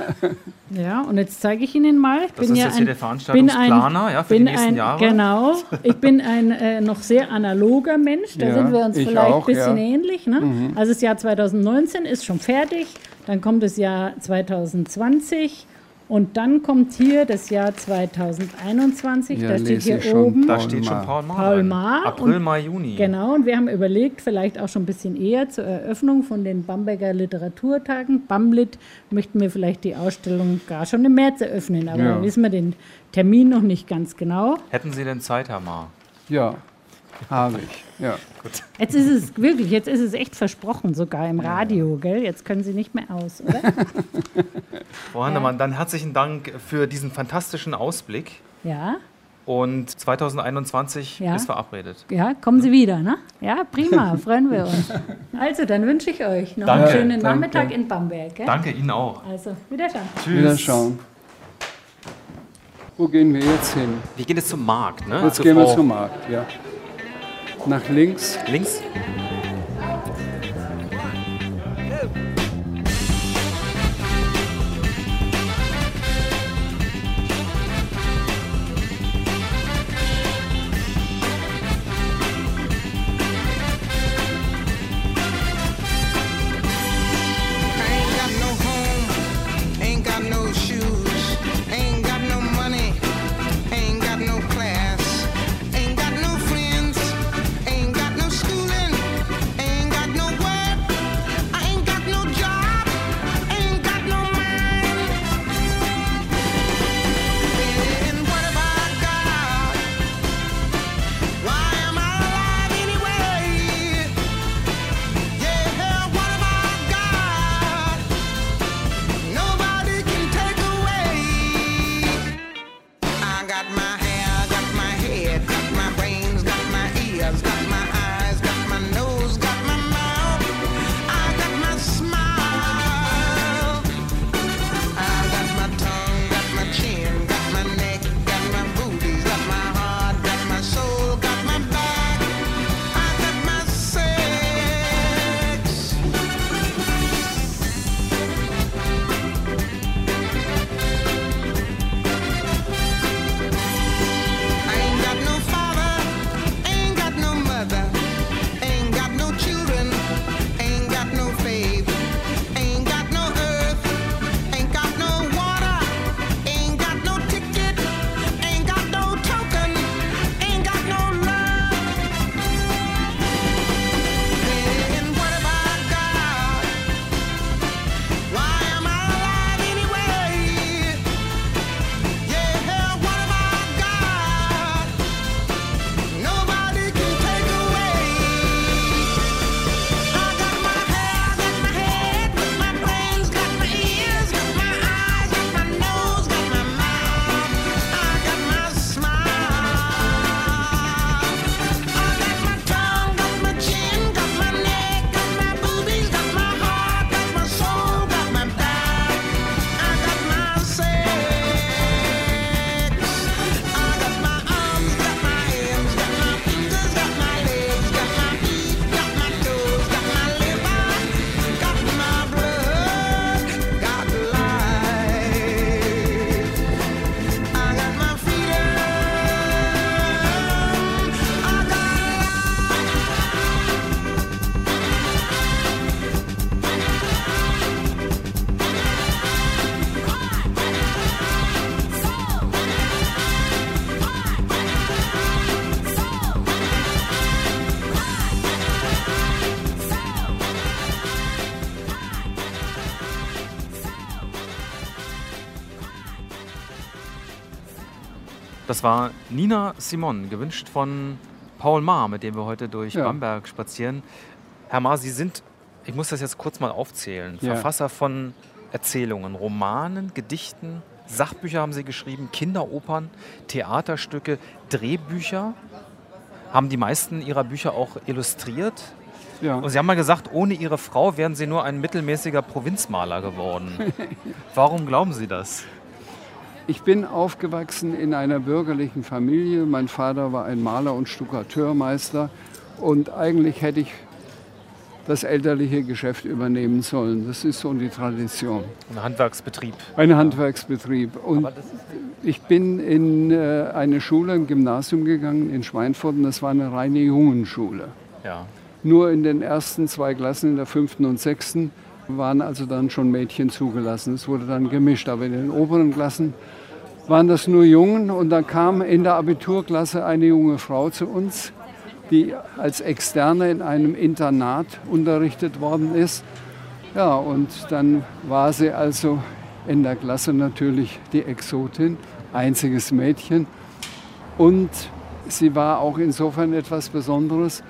Ja, und jetzt zeige ich Ihnen mal. Ich Das bin ist ja jetzt ein, hier der Veranstaltungsplaner, ja, für die bin nächsten ein, Jahre. Genau. Ich bin ein äh, noch sehr analoger Mensch. Da Ja, sind wir uns ich vielleicht auch, ein bisschen ja. ähnlich. Ne? Also das Jahr 2019 ist schon fertig. Dann kommt das Jahr 2020. Und dann kommt hier das Jahr 2021. Ja, da steht hier schon. oben. Da Paul steht schon. Paul Maar. Paul. Maar April, und- Mai, Juni. Genau, und wir haben überlegt, vielleicht auch schon ein bisschen eher zur Eröffnung von den Bamberger Literaturtagen. Bamlit möchten wir vielleicht die Ausstellung gar schon im März eröffnen, aber Ja. da wissen wir den Termin noch nicht ganz genau. Hätten Sie denn Zeit, Herr Maar? Ja, habe ich. Ja. Jetzt ist es wirklich, jetzt ist es echt versprochen, sogar im Radio, gell? Jetzt können Sie nicht mehr aus, oder? Frau Hannemann, dann herzlichen Dank für diesen fantastischen Ausblick. Ja, Und 2021 Ja. ist verabredet. ja, kommen Sie wieder, ne? Ja, prima, freuen wir uns. Also, dann wünsche ich euch noch Danke, einen schönen danke. Nachmittag in Bamberg, gell? Danke Ihnen auch. Also, wiederschauen. Wieder schauen. Wo gehen wir jetzt hin? Wir gehen jetzt zum Markt, ne? Jetzt Zu gehen wir zum Markt. Ja. Nach links. Links. Das war Nina Simon, gewünscht von Paul Maar, mit dem wir heute durch Ja. Bamberg spazieren. Herr Maar, Sie sind, ich muss das jetzt kurz mal aufzählen, Ja. Verfasser von Erzählungen, Romanen, Gedichten, Sachbücher haben Sie geschrieben, Kinderopern, Theaterstücke, Drehbücher. Haben die meisten Ihrer Bücher auch illustriert? Ja. Und Sie haben mal gesagt, ohne Ihre Frau wären Sie nur ein mittelmäßiger Provinzmaler geworden. Warum glauben Sie das? Ich bin aufgewachsen in einer bürgerlichen Familie. Mein Vater war ein Maler und Stuckateurmeister. Und eigentlich hätte ich das elterliche Geschäft übernehmen sollen. Das ist so die Tradition. Ein Handwerksbetrieb. Ein Handwerksbetrieb. Und ich bin in äh, eine Schule, ein Gymnasium gegangen in Schweinfurt. Und das war eine reine Jungenschule. Ja. Nur in den ersten zwei Klassen, in der fünften und sechsten, waren also dann schon Mädchen zugelassen. Es wurde dann gemischt. Aber in den oberen Klassen waren das nur Jungen. Und dann kam in der Abiturklasse eine junge Frau zu uns, die als Externe in einem Internat unterrichtet worden ist. Ja, und dann war sie also in der Klasse natürlich die Exotin, einziges Mädchen. Und sie war auch insofern etwas Besonderes,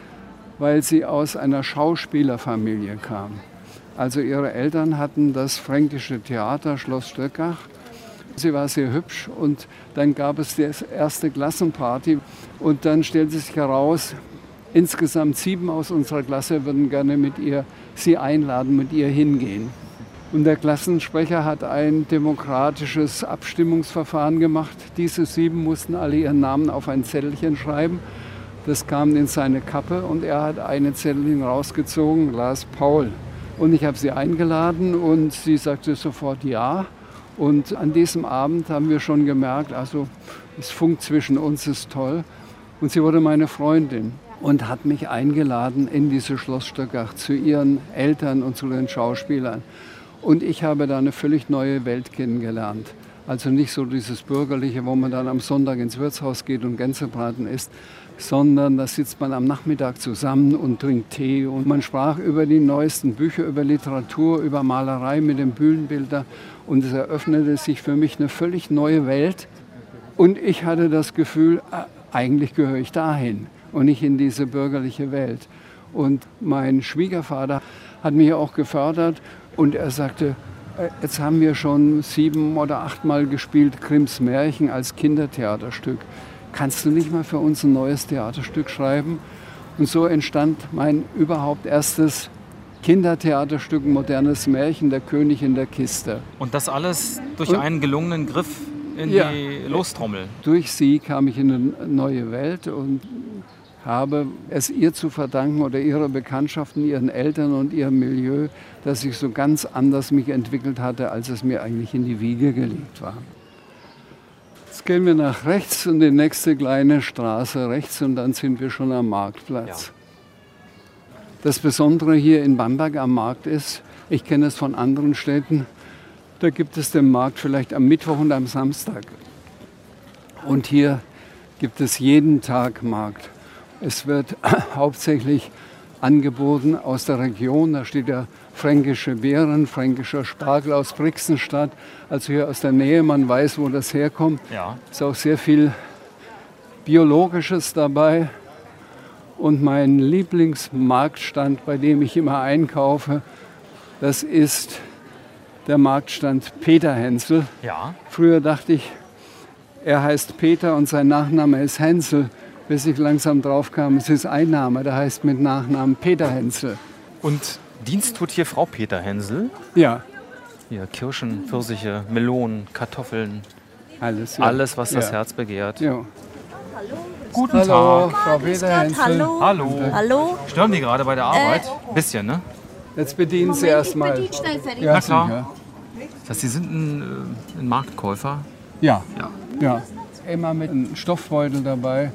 weil sie aus einer Schauspielerfamilie kam. Also ihre Eltern hatten das fränkische Theater Schloss Stöckach. Sie war sehr hübsch und dann gab es die erste Klassenparty und dann stellte sich heraus, insgesamt sieben aus unserer Klasse würden gerne mit ihr sie einladen, mit ihr hingehen. Und der Klassensprecher hat ein demokratisches Abstimmungsverfahren gemacht. Diese sieben mussten alle ihren Namen auf ein Zettelchen schreiben. Das kam in seine Kappe und er hat eine Zettelchen rausgezogen, las Paul. Und ich habe sie eingeladen und sie sagte sofort ja. Und an diesem Abend haben wir schon gemerkt, also es funkt zwischen uns, ist toll. Und sie wurde meine Freundin und hat mich eingeladen in diese Schloss Stöckach zu ihren Eltern und zu den Schauspielern. Und ich habe da eine völlig neue Welt kennengelernt. Also nicht so dieses Bürgerliche, wo man dann am Sonntag ins Wirtshaus geht und Gänsebraten isst, sondern da sitzt man am Nachmittag zusammen und trinkt Tee. Und man sprach über die neuesten Bücher, über Literatur, über Malerei mit dem Bühnenbilder. Und es eröffnete sich für mich eine völlig neue Welt. Und ich hatte das Gefühl, ah, eigentlich gehöre ich dahin und nicht in diese bürgerliche Welt. Und mein Schwiegervater hat mich auch gefördert und er sagte, äh, jetzt haben wir schon sieben oder achtmal gespielt Grimms Märchen als Kindertheaterstück. Kannst du nicht mal für uns ein neues Theaterstück schreiben? Und so entstand mein überhaupt erstes Kindertheaterstück, modernes Märchen, Der König in der Kiste. Und das alles durch Und- einen gelungenen Griff in Ja. die Lostrommel. Durch sie kam ich in eine neue Welt und habe es ihr zu verdanken oder ihrer Bekanntschaften, ihren Eltern und ihrem Milieu, dass ich so ganz anders mich entwickelt hatte, als es mir eigentlich in die Wiege gelegt war. Jetzt gehen wir nach rechts und die nächste kleine Straße rechts und dann sind wir schon am Marktplatz. Das Besondere hier in Bamberg am Markt ist, ich kenne es von anderen Städten, da gibt es den Markt vielleicht am Mittwoch und am Samstag. Und hier gibt es jeden Tag Markt. Es wird hauptsächlich angeboten aus der Region. Da steht ja fränkische Beeren, fränkischer Spargel aus Brixenstadt. Also hier aus der Nähe, man weiß, wo das herkommt. Ja. Ist auch sehr viel Biologisches dabei. Und mein Lieblingsmarktstand, bei dem ich immer einkaufe, das ist der Marktstand Peter Hensel. Ja. Früher dachte ich, er heißt Peter und sein Nachname ist Hensel, bis ich langsam drauf kam, es ist ein Name, der heißt mit Nachnamen Peter Hensel. Und Dienst tut hier Frau Peter Hensel. Ja, Hier Kirschen, Pfirsiche, Melonen, Kartoffeln, alles. Ja. alles, was das Ja. Herz begehrt. Ja. Guten Hallo, Tag. Frau Peter Hensel. Hallo. Hallo. Hallo. Stören die gerade bei der Arbeit? Bisschen, ne? Jetzt bedienen Sie erstmal. Ja, Na klar. sicher. Das heißt, Sie sind ein, äh, ein Marktkäufer. Ja. Ja. ja. Immer mit einem Stoffbeutel dabei.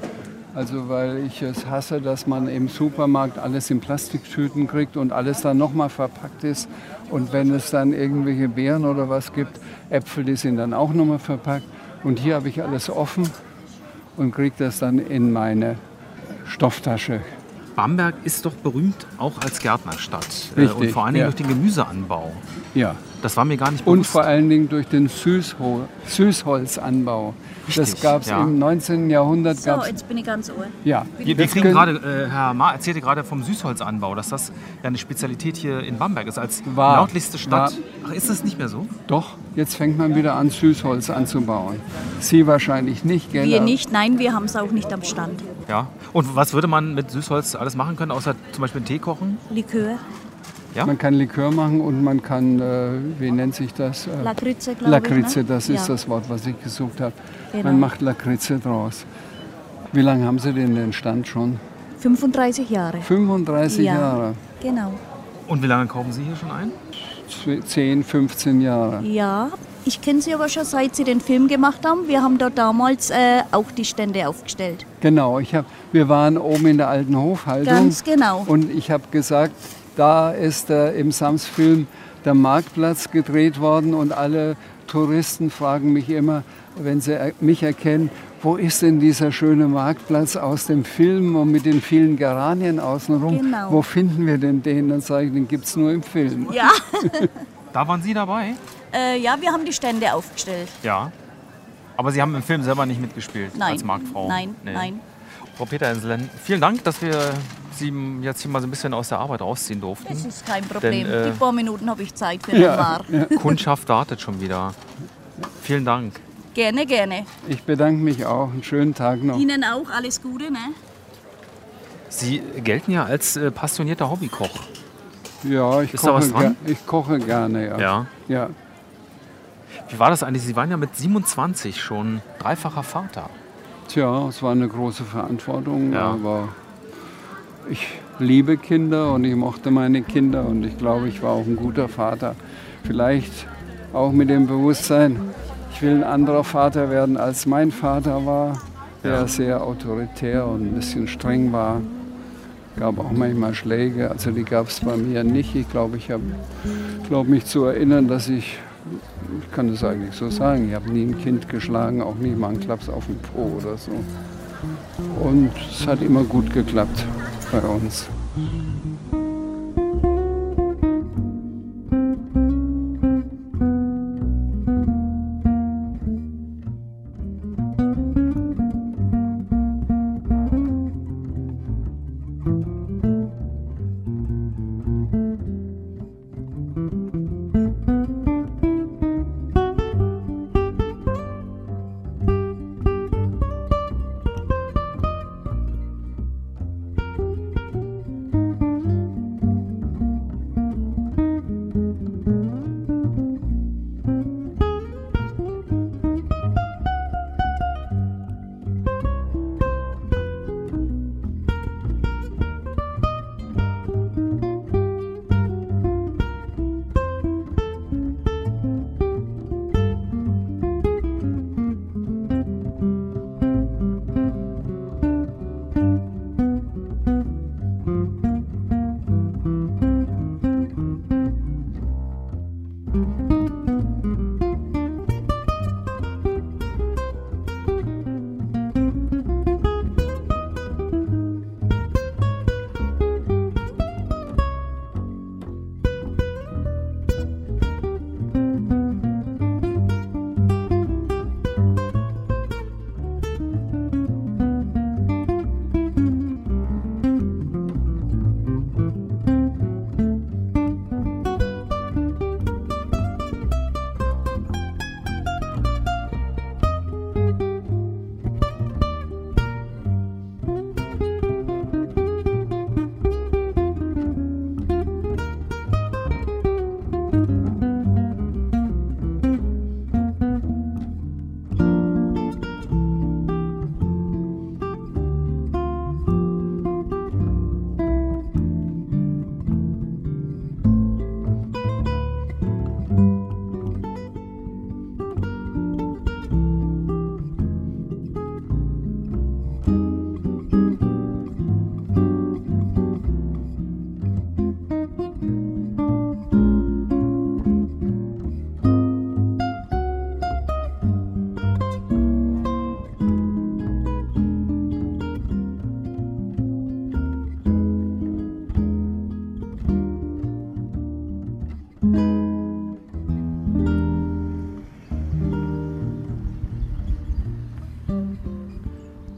Also weil ich es hasse, dass man im Supermarkt alles in Plastiktüten kriegt und alles dann nochmal verpackt ist. Und wenn es dann irgendwelche Beeren oder was gibt, Äpfel, die sind dann auch nochmal verpackt. Und hier habe ich alles offen und kriege das dann in meine Stofftasche. Bamberg ist doch berühmt auch als Gärtnerstadt. Äh, Richtig, und vor allen Dingen ja. durch den Gemüseanbau. Ja. Das war mir gar nicht Und bewusst. vor allen Dingen durch den Süßhol Süßholzanbau. das Richtig, gab es ja. im 19. Jahrhundert. So, gab's, jetzt bin ich ganz ohr. ja. Wir, wir Das kriegen gerade, äh, Herr Ma erzählte gerade vom Süßholzanbau, dass das ja eine Spezialität hier in Bamberg ist, als War. nördlichste Stadt. War. Ach, ist das nicht mehr so? Doch, jetzt fängt man wieder an, Süßholz anzubauen. Sie wahrscheinlich nicht, gell? Wir nicht, nein, wir haben es auch nicht am Stand. Ja. Und was würde man mit Süßholz alles machen können, außer zum Beispiel einen Tee kochen? Likör, Ja? Man kann Likör machen und man kann, äh, wie nennt sich das? Äh, Lakritze, glaube Lakritze, ich. Ne? das ist ja. das Wort, was ich gesucht habe. Genau. Man macht Lakritze draus. Wie lange haben Sie denn den Stand schon? 35 Jahre. 35 Ja. Jahre. Genau. Und wie lange kaufen Sie hier schon ein? Zw- 10, 15 Jahre. Ja, ich kenne sie aber schon seit sie den Film gemacht haben. Wir haben dort damals äh, auch die Stände aufgestellt. Genau, ich hab, wir waren oben in der alten Hofhaltung. Ganz genau. Und ich habe gesagt, da ist äh, im Sams-Film der Marktplatz gedreht worden und alle Touristen fragen mich immer, wenn sie mich erkennen, wo ist denn dieser schöne Marktplatz aus dem Film und mit den vielen Geranien außenrum? Genau. Wo finden wir denn den? Dann sage ich, den gibt es nur im Film. Ja. Da waren Sie dabei? äh, ja, wir haben die Stände aufgestellt. Ja. Aber Sie haben im Film selber nicht mitgespielt Nein. als Marktfrau? Nein, Nee. nein. Frau Peter-Inselen, vielen Dank, dass wir Sie jetzt hier mal so ein bisschen aus der Arbeit rausziehen durften. Das ist kein Problem. Denn, äh, die paar Minuten habe ich Zeit für Ja, War. Kundschaft wartet schon wieder. Vielen Dank. Gerne, gerne. Ich bedanke mich auch. Einen schönen Tag noch. Ihnen auch alles Gute, ne? Sie gelten ja als äh, passionierter Hobbykoch. Ja, ich Ist da was koche, dran? ge- ich koche gerne. Ja. Ja. ja. Wie war das eigentlich? Sie waren ja mit 27 schon dreifacher Vater. Tja, es war eine große Verantwortung, Ja. aber ich liebe Kinder und ich mochte meine Kinder und ich glaube, ich war auch ein guter Vater. Vielleicht auch mit dem Bewusstsein, ich will ein anderer Vater werden, als mein Vater war, der Ja. sehr autoritär und ein bisschen streng war. Gab auch manchmal Schläge, also die gab es bei mir nicht. Ich glaube, ich habe glaube mich zu erinnern, dass ich, ich kann das eigentlich so sagen, ich habe nie ein Kind geschlagen, auch nie mal einen Klaps auf den Po oder so. Und es hat immer gut geklappt bei uns.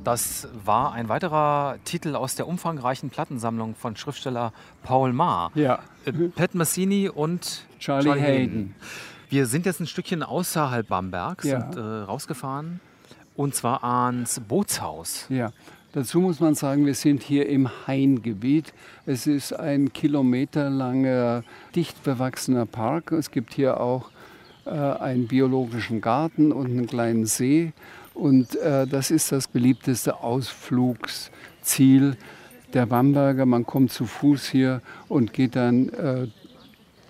Das war ein weiterer Titel aus der umfangreichen Plattensammlung von Schriftsteller Paul Maar. Ja. Äh, Pat Messini und Charlie Hayden. Wir sind jetzt ein Stückchen außerhalb Bambergs Ja. und äh, rausgefahren. Und zwar ans Bootshaus. Ja, dazu muss man sagen, wir sind hier im Haingebiet. Es ist ein kilometerlanger, dicht bewachsener Park. Es gibt hier auch äh, einen biologischen Garten und einen kleinen See. Und äh, das ist das beliebteste Ausflugsziel der Bamberger. Man kommt zu Fuß hier und geht dann äh,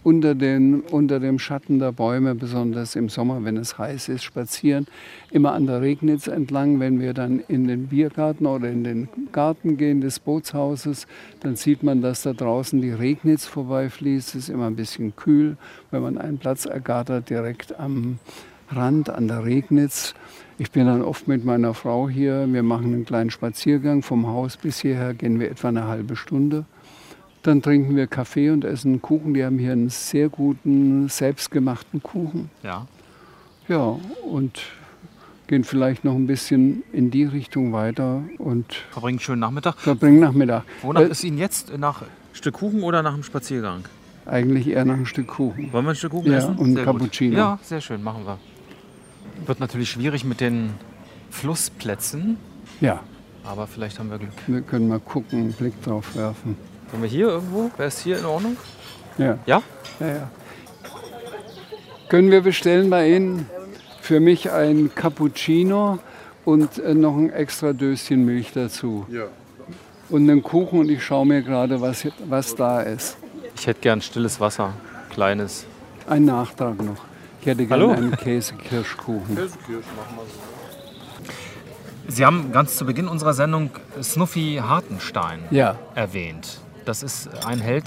unter, den, unter dem Schatten der Bäume, besonders im Sommer, wenn es heiß ist, spazieren. Immer an der Regnitz entlang. Wenn wir dann in den Biergarten oder in den Garten gehen des Bootshauses, dann sieht man, dass da draußen die Regnitz vorbeifließt. Es ist immer ein bisschen kühl, wenn man einen Platz ergattert direkt am Rand, an der Regnitz. Ich bin dann oft mit meiner Frau hier. Wir machen einen kleinen Spaziergang. Vom Haus bis hierher gehen wir etwa eine halbe Stunde. Dann trinken wir Kaffee und essen Kuchen. Die haben hier einen sehr guten, selbstgemachten Kuchen. Ja. Ja, und gehen vielleicht noch ein bisschen in die Richtung weiter und Verbringen einen schönen Nachmittag. verbringen Nachmittag. Wonach Äh, ist Ihnen jetzt? Nach Stück Kuchen oder nach einem Spaziergang? Eigentlich eher nach einem Stück Kuchen. Wollen wir ein Stück Kuchen Ja, essen? und Sehr gut. Cappuccino. Ja, sehr schön, machen wir. Wird natürlich schwierig mit den Flussplätzen, Ja, aber vielleicht haben wir Glück. wir können mal gucken, einen Blick drauf werfen. Wollen wir hier irgendwo? Wäre es hier in Ordnung? Ja. Ja? Ja, ja. Können wir bestellen bei Ihnen für mich ein Cappuccino und äh, noch ein extra Döschen Milch dazu? Ja. Und einen Kuchen und ich schaue mir gerade, was, was da ist. Ich hätte gern stilles Wasser. Kleines. Ein Nachtrag noch. Ich hätte gerne Hallo? einen Käsekirschkuchen. Käsekirsch machen wir so. Sie haben ganz zu Beginn unserer Sendung Snuffy Hartenstein Ja. erwähnt. Das ist ein Held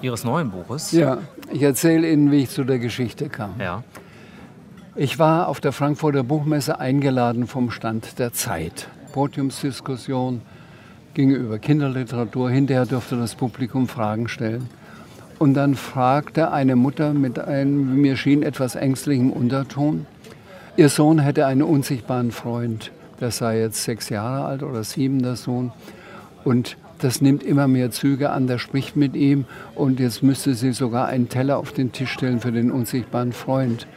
Ihres neuen Buches. Ja, ich erzähle Ihnen, wie ich zu der Geschichte kam. Ja. Ich war auf der Frankfurter Buchmesse eingeladen vom Stand der Zeit. Podiumsdiskussion ging über Kinderliteratur. Hinterher durfte das Publikum Fragen stellen. Und dann fragte eine Mutter mit einem, mir schien, etwas ängstlichem Unterton, ihr Sohn hätte einen unsichtbaren Freund. Der sei jetzt sechs Jahre alt oder sieben, der Sohn. Und das nimmt immer mehr Züge an, der spricht mit ihm und jetzt müsste sie sogar einen Teller auf den Tisch stellen für den unsichtbaren Freund,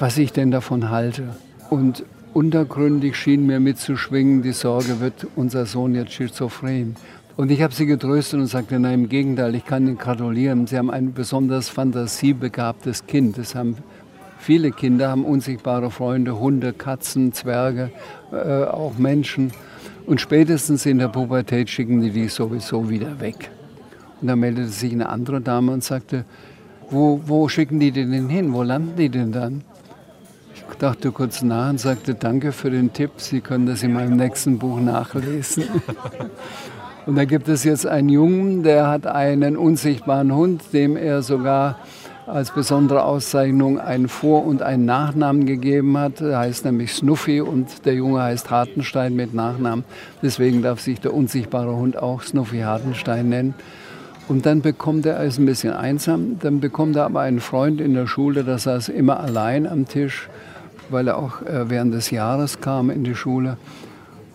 was ich denn davon halte. Und untergründig schien mir mitzuschwingen, die Sorge, wird unser Sohn jetzt schizophren. Und ich habe sie getröstet und sagte, nein, im Gegenteil, ich kann Ihnen gratulieren. Sie haben ein besonders fantasiebegabtes Kind. Das haben viele Kinder, haben unsichtbare Freunde, Hunde, Katzen, Zwerge, äh, auch Menschen. Und spätestens in der Pubertät schicken die die sowieso wieder weg. Und dann meldete sich eine andere Dame und sagte, wo, wo schicken die denn hin? Wo landen die denn dann? Ich dachte kurz nach und sagte, danke für den Tipp, Sie können das in meinem nächsten Buch nachlesen. Und da gibt es jetzt einen Jungen, der hat einen unsichtbaren Hund, dem er sogar als besondere Auszeichnung einen Vor- und einen Nachnamen gegeben hat. Er heißt nämlich Snuffy und der Junge heißt Hartenstein mit Nachnamen. Deswegen darf sich der unsichtbare Hund auch Snuffy Hartenstein nennen. Und dann bekommt er, er ist ein bisschen einsam, dann bekommt er aber einen Freund in der Schule, der saß immer allein am Tisch, weil er auch äh, während des Jahres kam in die Schule.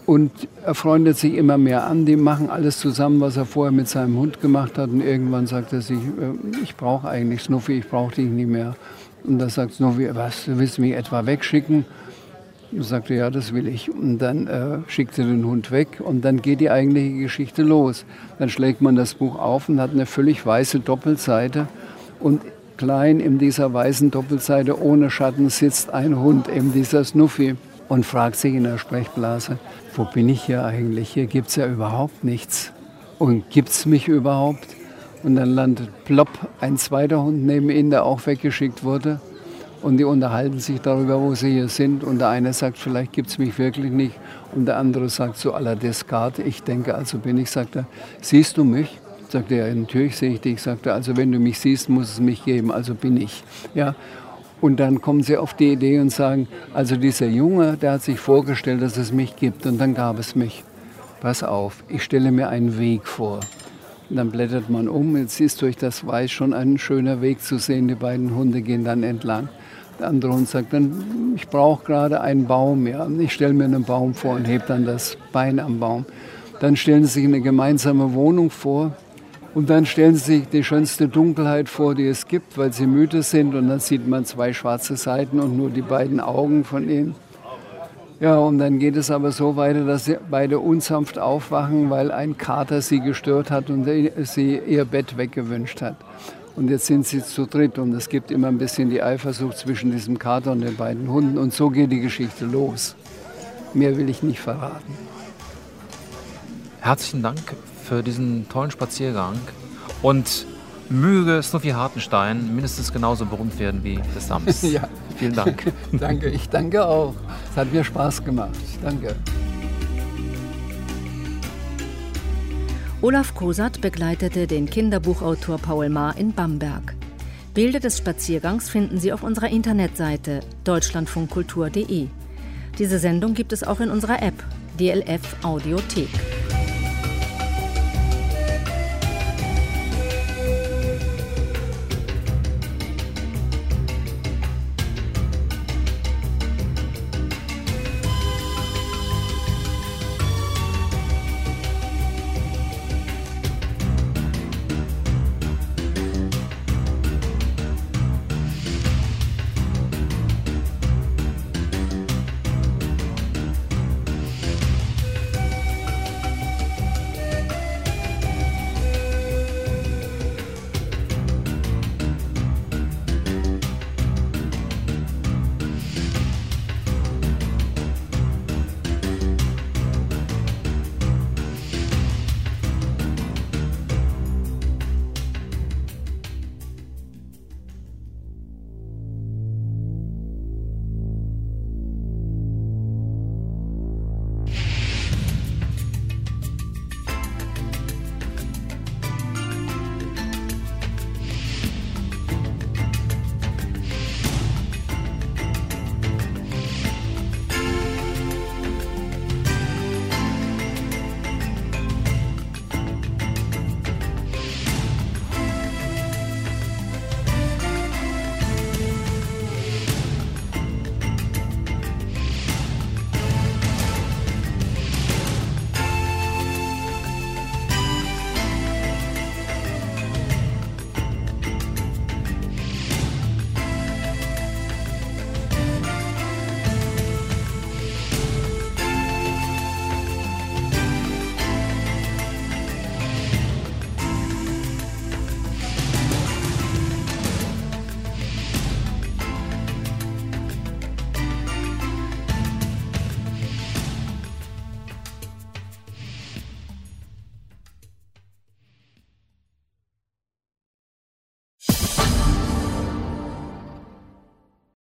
Und er freundet sich immer mehr an, die machen alles zusammen, was er vorher mit seinem Hund gemacht hat. Und irgendwann sagt er sich, äh, ich brauche eigentlich Snuffy, ich brauche dich nicht mehr. Und da sagt Snuffy, was, du willst mich etwa wegschicken? Und sagte, ja, das will ich. Und dann äh, schickt er den Hund weg und dann geht die eigentliche Geschichte los. Dann schlägt man das Buch auf und hat eine völlig weiße Doppelseite. Und klein in dieser weißen Doppelseite ohne Schatten sitzt ein Hund, eben dieser Snuffy, und fragt sich in der Sprechblase, wo bin ich hier eigentlich? Hier gibt es ja überhaupt nichts. Und gibt es mich überhaupt? Und dann landet plopp ein zweiter Hund neben ihnen, der auch weggeschickt wurde. Und die unterhalten sich darüber, wo sie hier sind. Und der eine sagt, vielleicht gibt es mich wirklich nicht. Und der andere sagt zu aller Descartes, ich denke, also bin ich. Sagt er, siehst du mich? Sagt er, natürlich sehe ich dich. Sagt er, also wenn du mich siehst, muss es mich geben, also bin ich. Ja. Und dann kommen sie auf die Idee und sagen, also dieser Junge, der hat sich vorgestellt, dass es mich gibt. Und dann gab es mich. Pass auf, ich stelle mir einen Weg vor. Und dann blättert man um. Jetzt ist durch das Weiß schon ein schöner Weg zu sehen. Die beiden Hunde gehen dann entlang. Der andere Hund sagt dann, ich brauche gerade einen Baum. Ja. Ich stelle mir einen Baum vor und hebe dann das Bein am Baum. Dann stellen sie sich eine gemeinsame Wohnung vor. Und dann stellen sie sich die schönste Dunkelheit vor, die es gibt, weil sie müde sind. Und dann sieht man zwei schwarze Seiten und nur die beiden Augen von ihnen. Ja, und dann geht es aber so weiter, dass sie beide unsanft aufwachen, weil ein Kater sie gestört hat und sie ihr Bett weggewünscht hat. Und jetzt sind sie zu dritt und es gibt immer ein bisschen die Eifersucht zwischen diesem Kater und den beiden Hunden. Und so geht die Geschichte los. Mehr will ich nicht verraten. Herzlichen Dank für diesen tollen Spaziergang und möge Snuffy Hartenstein mindestens genauso berühmt werden wie des Sams. Ja. Vielen Dank. danke, ich danke auch. Es hat mir Spaß gemacht. Danke. Olaf Kosat begleitete den Kinderbuchautor Paul Maar in Bamberg. Bilder des Spaziergangs finden Sie auf unserer Internetseite deutschlandfunkkultur.de. Diese Sendung gibt es auch in unserer App DLF Audiothek.